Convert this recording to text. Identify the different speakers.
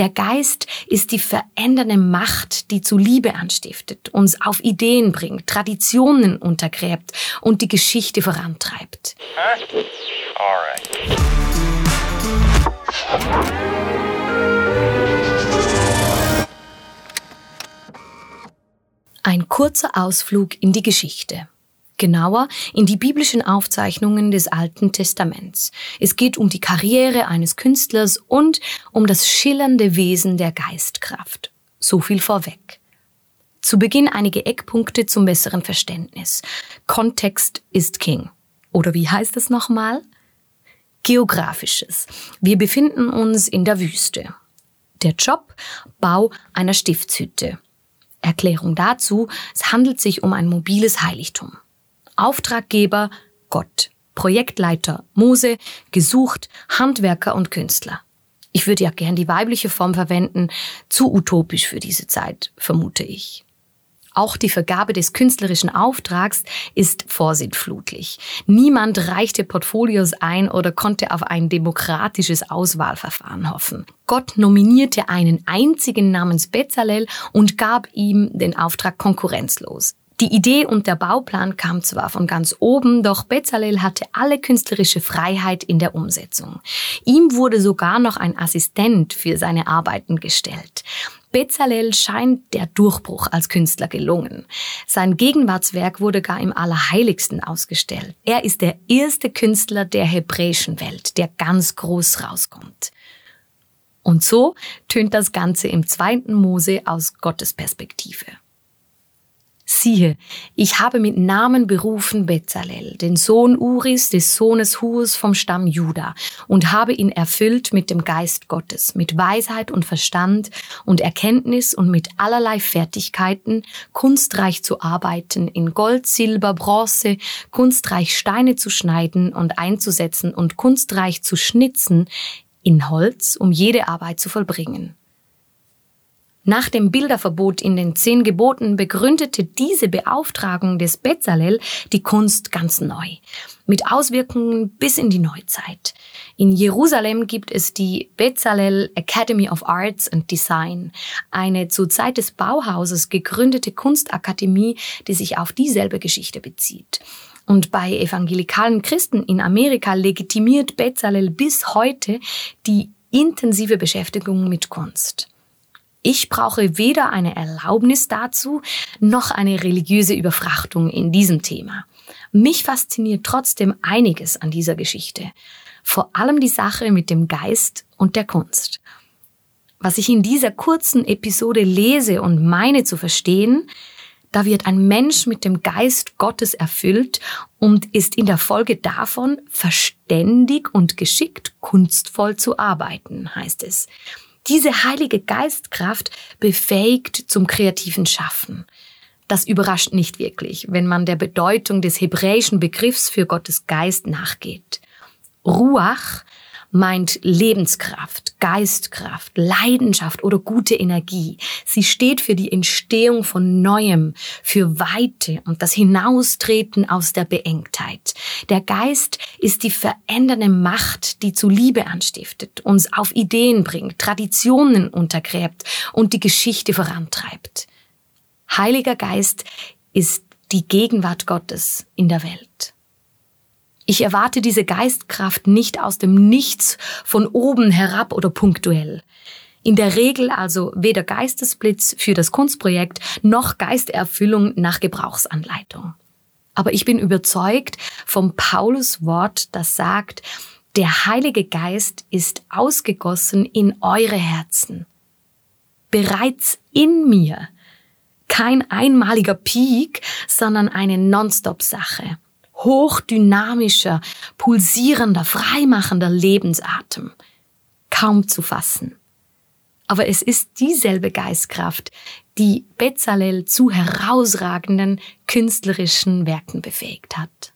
Speaker 1: Der Geist ist die verändernde Macht, die zu Liebe anstiftet, uns auf Ideen bringt, Traditionen untergräbt und die Geschichte vorantreibt. Ein kurzer Ausflug in die Geschichte genauer in die biblischen Aufzeichnungen des Alten Testaments. Es geht um die Karriere eines Künstlers und um das schillernde Wesen der Geistkraft. So viel vorweg. Zu Beginn einige Eckpunkte zum besseren Verständnis. Kontext ist King. Oder wie heißt es nochmal? Geografisches. Wir befinden uns in der Wüste. Der Job? Bau einer Stiftshütte. Erklärung dazu, es handelt sich um ein mobiles Heiligtum. Auftraggeber Gott, Projektleiter Mose, gesucht Handwerker und Künstler. Ich würde ja gern die weibliche Form verwenden, zu utopisch für diese Zeit, vermute ich. Auch die Vergabe des künstlerischen Auftrags ist vorsintflutlich. Niemand reichte Portfolios ein oder konnte auf ein demokratisches Auswahlverfahren hoffen. Gott nominierte einen einzigen namens Bezalel und gab ihm den Auftrag konkurrenzlos. Die Idee und der Bauplan kam zwar von ganz oben, doch Bezalel hatte alle künstlerische Freiheit in der Umsetzung. Ihm wurde sogar noch ein Assistent für seine Arbeiten gestellt. Bezalel scheint der Durchbruch als Künstler gelungen. Sein Gegenwartswerk wurde gar im Allerheiligsten ausgestellt. Er ist der erste Künstler der hebräischen Welt, der ganz groß rauskommt. Und so tönt das Ganze im zweiten Mose aus Gottes Perspektive. Siehe, ich habe mit Namen berufen Bezalel, den Sohn Uris, des Sohnes Hus vom Stamm Juda, und habe ihn erfüllt mit dem Geist Gottes, mit Weisheit und Verstand und Erkenntnis und mit allerlei Fertigkeiten, kunstreich zu arbeiten, in Gold, Silber, Bronze, kunstreich Steine zu schneiden und einzusetzen und kunstreich zu schnitzen, in Holz, um jede Arbeit zu vollbringen. Nach dem Bilderverbot in den zehn Geboten begründete diese Beauftragung des Bezalel die Kunst ganz neu, mit Auswirkungen bis in die Neuzeit. In Jerusalem gibt es die Bezalel Academy of Arts and Design, eine zur Zeit des Bauhauses gegründete Kunstakademie, die sich auf dieselbe Geschichte bezieht. Und bei evangelikalen Christen in Amerika legitimiert Bezalel bis heute die intensive Beschäftigung mit Kunst. Ich brauche weder eine Erlaubnis dazu, noch eine religiöse Überfrachtung in diesem Thema. Mich fasziniert trotzdem einiges an dieser Geschichte. Vor allem die Sache mit dem Geist und der Kunst. Was ich in dieser kurzen Episode lese und meine zu verstehen, da wird ein Mensch mit dem Geist Gottes erfüllt und ist in der Folge davon verständig und geschickt kunstvoll zu arbeiten, heißt es. Diese heilige Geistkraft befähigt zum kreativen Schaffen. Das überrascht nicht wirklich, wenn man der Bedeutung des hebräischen Begriffs für Gottes Geist nachgeht. Ruach meint Lebenskraft, Geistkraft, Leidenschaft oder gute Energie. Sie steht für die Entstehung von Neuem, für Weite und das Hinaustreten aus der Beengtheit. Der Geist ist die verändernde Macht, die zu Liebe anstiftet, uns auf Ideen bringt, Traditionen untergräbt und die Geschichte vorantreibt. Heiliger Geist ist die Gegenwart Gottes in der Welt. Ich erwarte diese Geistkraft nicht aus dem Nichts von oben herab oder punktuell. In der Regel also weder Geistesblitz für das Kunstprojekt noch Geisterfüllung nach Gebrauchsanleitung. Aber ich bin überzeugt vom Paulus Wort, das sagt, der Heilige Geist ist ausgegossen in eure Herzen. Bereits in mir. Kein einmaliger Peak, sondern eine Nonstop-Sache hochdynamischer, pulsierender, freimachender Lebensatem. Kaum zu fassen. Aber es ist dieselbe Geistkraft, die Bezalel zu herausragenden künstlerischen Werken befähigt hat.